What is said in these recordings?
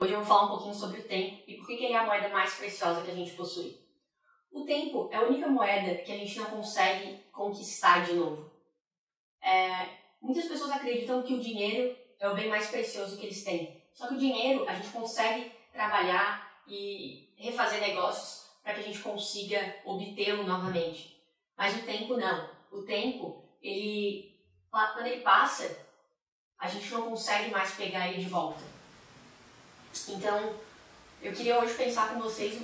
Hoje eu vou falar um pouquinho sobre o tempo e por que ele é a moeda mais preciosa que a gente possui. O tempo é a única moeda que a gente não consegue conquistar de novo. É, muitas pessoas acreditam que o dinheiro é o bem mais precioso que eles têm. Só que o dinheiro a gente consegue trabalhar e refazer negócios para que a gente consiga obtê-lo novamente. Mas o tempo não. O tempo, ele quando ele passa, a gente não consegue mais pegar ele de volta. Então, eu queria hoje pensar com vocês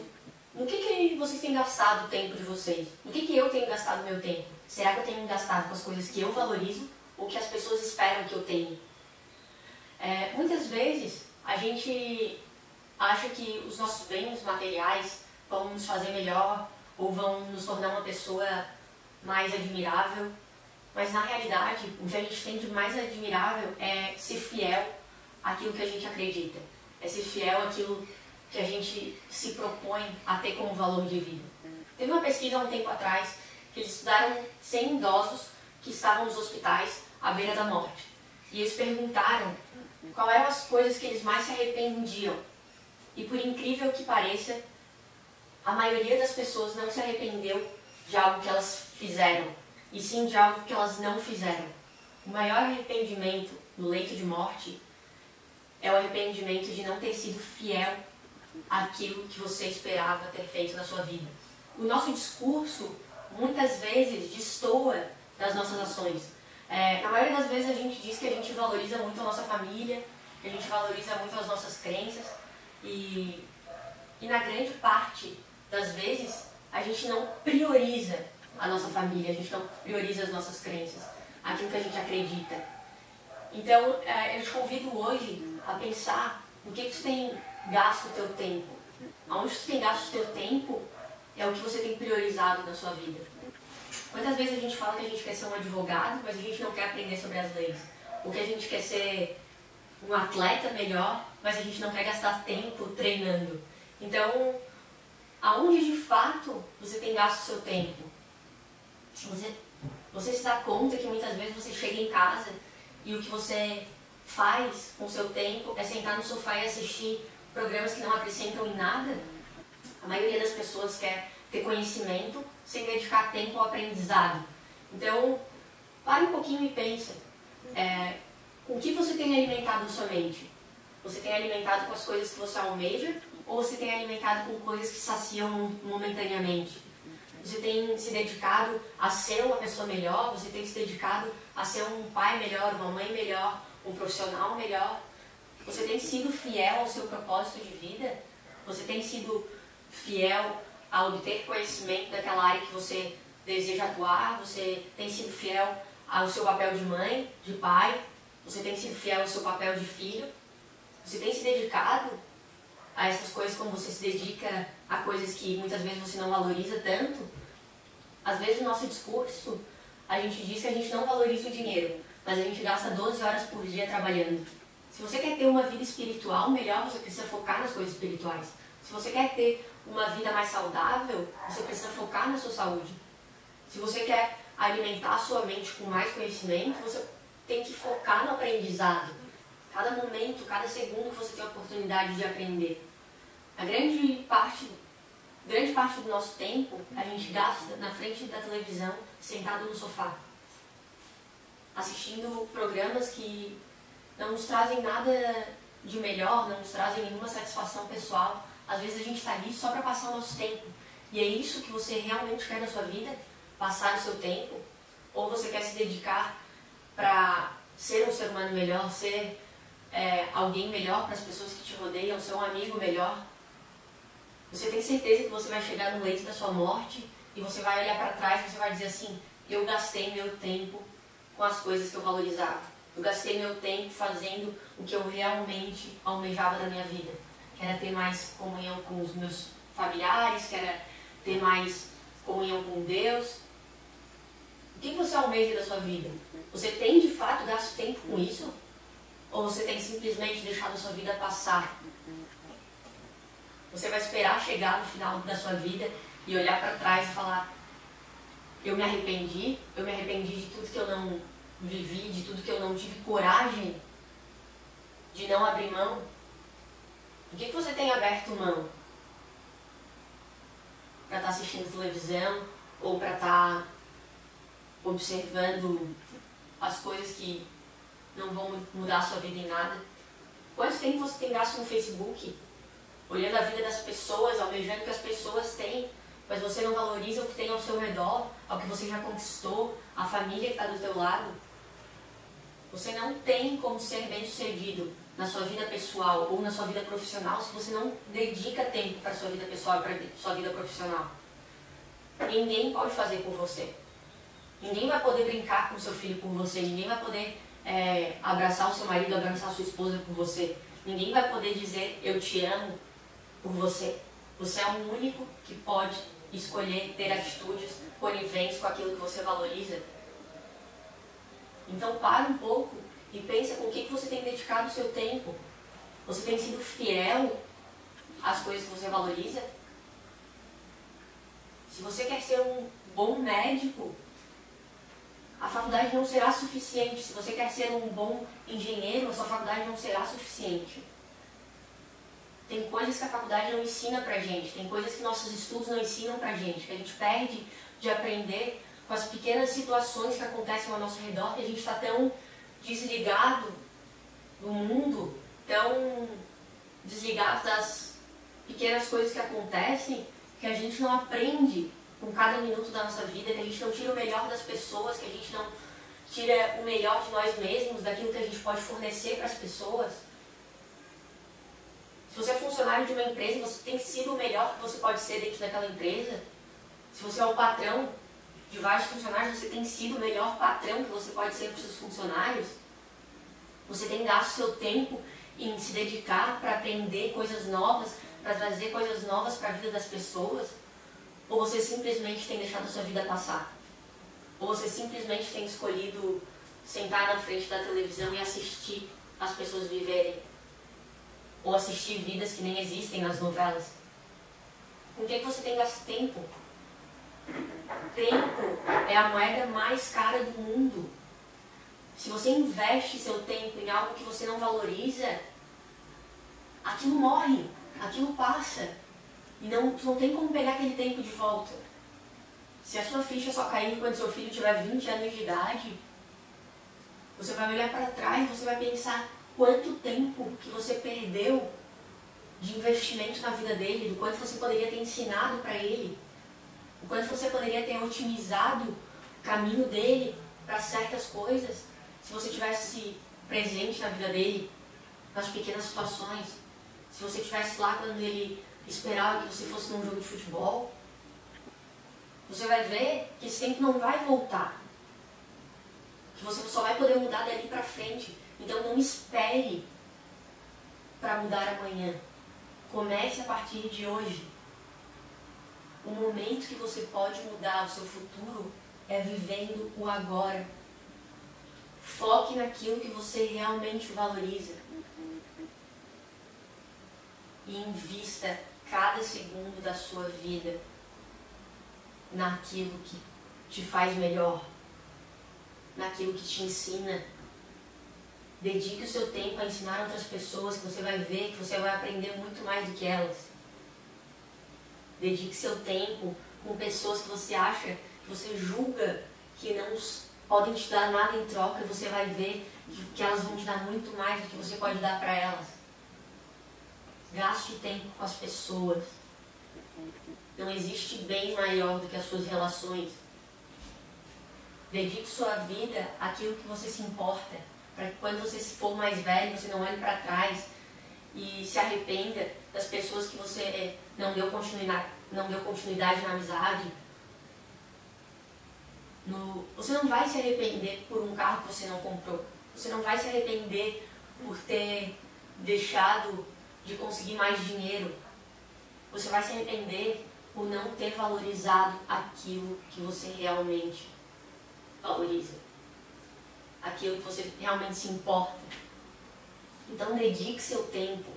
no que, que vocês têm gastado o tempo de vocês. No que, que eu tenho gastado meu tempo. Será que eu tenho gastado com as coisas que eu valorizo ou que as pessoas esperam que eu tenha? É, muitas vezes a gente acha que os nossos bens materiais vão nos fazer melhor ou vão nos tornar uma pessoa mais admirável, mas na realidade o que a gente tem de mais admirável é ser fiel àquilo que a gente acredita é ser fiel àquilo que a gente se propõe a ter como valor de vida. Teve uma pesquisa há um tempo atrás que eles estudaram 100 idosos que estavam nos hospitais à beira da morte. E eles perguntaram quais eram as coisas que eles mais se arrependiam. E por incrível que pareça, a maioria das pessoas não se arrependeu de algo que elas fizeram, e sim de algo que elas não fizeram. O maior arrependimento no leito de morte é o arrependimento de não ter sido fiel àquilo que você esperava ter feito na sua vida. O nosso discurso muitas vezes destoa das nossas ações. É, na maioria das vezes a gente diz que a gente valoriza muito a nossa família, que a gente valoriza muito as nossas crenças e, e na grande parte das vezes a gente não prioriza a nossa família, a gente não prioriza as nossas crenças, aquilo que a gente acredita. Então, é, eu te convido hoje a pensar no que, que você tem gasto o teu tempo. Aonde você tem gasto o teu tempo é o que você tem priorizado na sua vida. Quantas vezes a gente fala que a gente quer ser um advogado, mas a gente não quer aprender sobre as leis? Ou que a gente quer ser um atleta melhor, mas a gente não quer gastar tempo treinando. Então, aonde de fato você tem gasto o seu tempo? Você, você se dá conta que muitas vezes você chega em casa e o que você faz com seu tempo é sentar no sofá e assistir programas que não acrescentam em nada. A maioria das pessoas quer ter conhecimento sem dedicar tempo ao aprendizado. Então, pare um pouquinho e pense. É, o que você tem alimentado sua mente? Você tem alimentado com as coisas que você almeja ou você tem alimentado com coisas que saciam momentaneamente? Você tem se dedicado a ser uma pessoa melhor? Você tem se dedicado a ser um pai melhor, uma mãe melhor, um profissional melhor? Você tem sido fiel ao seu propósito de vida? Você tem sido fiel a obter conhecimento daquela área que você deseja atuar? Você tem sido fiel ao seu papel de mãe, de pai? Você tem sido fiel ao seu papel de filho? Você tem se dedicado a essas coisas como você se dedica a coisas que muitas vezes você não valoriza tanto? Às vezes no nosso discurso a gente diz que a gente não valoriza o dinheiro, mas a gente gasta 12 horas por dia trabalhando. Se você quer ter uma vida espiritual melhor, você precisa focar nas coisas espirituais. Se você quer ter uma vida mais saudável, você precisa focar na sua saúde. Se você quer alimentar a sua mente com mais conhecimento, você tem que focar no aprendizado. Cada momento, cada segundo que você tem a oportunidade de aprender. A grande parte, grande parte do nosso tempo a gente gasta na frente da televisão, sentado no sofá assistindo programas que não nos trazem nada de melhor, não nos trazem nenhuma satisfação pessoal. Às vezes a gente está ali só para passar o nosso tempo. E é isso que você realmente quer na sua vida? Passar o seu tempo? Ou você quer se dedicar para ser um ser humano melhor, ser é, alguém melhor para as pessoas que te rodeiam, ser um amigo melhor? Você tem certeza que você vai chegar no leito da sua morte e você vai olhar para trás e você vai dizer assim: eu gastei meu tempo com as coisas que eu valorizava. Eu gastei meu tempo fazendo o que eu realmente almejava da minha vida, que era ter mais comunhão com os meus familiares, que era ter mais comunhão com Deus. O que você almeja da sua vida? Você tem de fato gasto tempo com isso? Ou você tem simplesmente deixado a sua vida passar? Você vai esperar chegar no final da sua vida e olhar para trás e falar: eu me arrependi, eu me arrependi de tudo que eu não vivi, de tudo que eu não tive coragem de não abrir mão, O que, que você tem aberto mão? Para estar tá assistindo televisão ou para estar tá observando as coisas que não vão mudar a sua vida em nada? Quanto tempo você tem gasto no Facebook? Olhando a vida das pessoas, almejando o que as pessoas têm, mas você não valoriza o que tem ao seu redor, ao que você já conquistou, a família que está do teu lado. Você não tem como ser bem sucedido na sua vida pessoal ou na sua vida profissional se você não dedica tempo para sua vida pessoal e para sua vida profissional. Ninguém pode fazer por você. Ninguém vai poder brincar com seu filho por você. Ninguém vai poder é, abraçar o seu marido, abraçar sua esposa por você. Ninguém vai poder dizer eu te amo por você. Você é o único que pode escolher ter atitudes coniventes com aquilo que você valoriza. Então para um pouco e pensa com o que, que você tem dedicado o seu tempo. Você tem sido fiel às coisas que você valoriza? Se você quer ser um bom médico, a faculdade não será suficiente. Se você quer ser um bom engenheiro, a sua faculdade não será suficiente. Tem coisas que a faculdade não ensina pra gente, tem coisas que nossos estudos não ensinam pra gente, que a gente perde de aprender com as pequenas situações que acontecem ao nosso redor, que a gente está tão desligado do mundo, tão desligado das pequenas coisas que acontecem, que a gente não aprende com cada minuto da nossa vida, que a gente não tira o melhor das pessoas, que a gente não tira o melhor de nós mesmos, daquilo que a gente pode fornecer para as pessoas. Se você é funcionário de uma empresa, você tem sido o melhor que você pode ser dentro daquela empresa. Se você é o patrão de vários funcionários, você tem sido o melhor patrão que você pode ser para os seus funcionários. Você tem gasto seu tempo em se dedicar para aprender coisas novas, para trazer coisas novas para a vida das pessoas. Ou você simplesmente tem deixado a sua vida passar? Ou você simplesmente tem escolhido sentar na frente da televisão e assistir as pessoas viverem? Ou assistir vidas que nem existem nas novelas? Com que, que você tem gasto tempo? Tempo é a moeda mais cara do mundo. Se você investe seu tempo em algo que você não valoriza, aquilo morre, aquilo passa. E não, não tem como pegar aquele tempo de volta. Se a sua ficha só cair quando seu filho tiver 20 anos de idade, você vai olhar para trás, você vai pensar quanto tempo que você perdeu de investimento na vida dele, do quanto você poderia ter ensinado para ele, o quanto você poderia ter otimizado o caminho dele para certas coisas, se você tivesse presente na vida dele, nas pequenas situações, se você estivesse lá quando ele esperava que você fosse num jogo de futebol, você vai ver que esse tempo não vai voltar. Que você só vai poder mudar dali para frente. Então não espere para mudar amanhã. Comece a partir de hoje. O momento que você pode mudar o seu futuro é vivendo o agora. Foque naquilo que você realmente valoriza. E invista cada segundo da sua vida naquilo que te faz melhor, naquilo que te ensina. Dedique o seu tempo a ensinar outras pessoas que você vai ver que você vai aprender muito mais do que elas. Dedique seu tempo com pessoas que você acha, que você julga que não podem te dar nada em troca e você vai ver que elas vão te dar muito mais do que você pode dar para elas. Gaste tempo com as pessoas. Não existe bem maior do que as suas relações. Dedique sua vida àquilo que você se importa, para que quando você for mais velho, você não olhe para trás e se arrependa das pessoas que você eh, não deu continuidade, não deu continuidade na amizade. No, você não vai se arrepender por um carro que você não comprou. Você não vai se arrepender por ter deixado de conseguir mais dinheiro. Você vai se arrepender por não ter valorizado aquilo que você realmente valoriza. Aquilo que você realmente se importa. Então dedique seu tempo.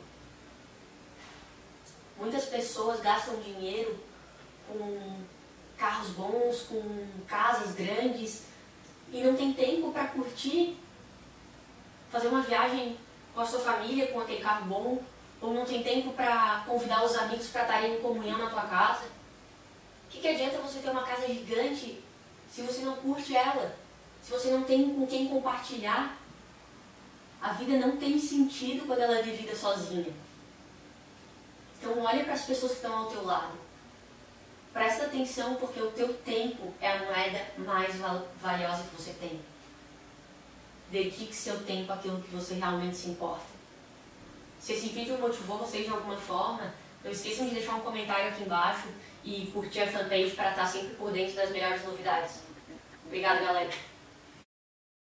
Muitas pessoas gastam dinheiro com carros bons, com casas grandes e não tem tempo para curtir, fazer uma viagem com a sua família com aquele carro bom, Ou não tem tempo para convidar os amigos para estarem em comunhão na tua casa? O que, que adianta você ter uma casa gigante se você não curte ela? Se você não tem com quem compartilhar? A vida não tem sentido quando ela é vivida sozinha. Então olha para as pessoas que estão ao teu lado. Presta atenção porque o teu tempo é a moeda mais valiosa que você tem. Dedique seu tempo àquilo que você realmente se importa. Se esse vídeo motivou vocês de alguma forma, não esqueçam de deixar um comentário aqui embaixo e curtir a fanpage para estar sempre por dentro das melhores novidades. Obrigada, galera!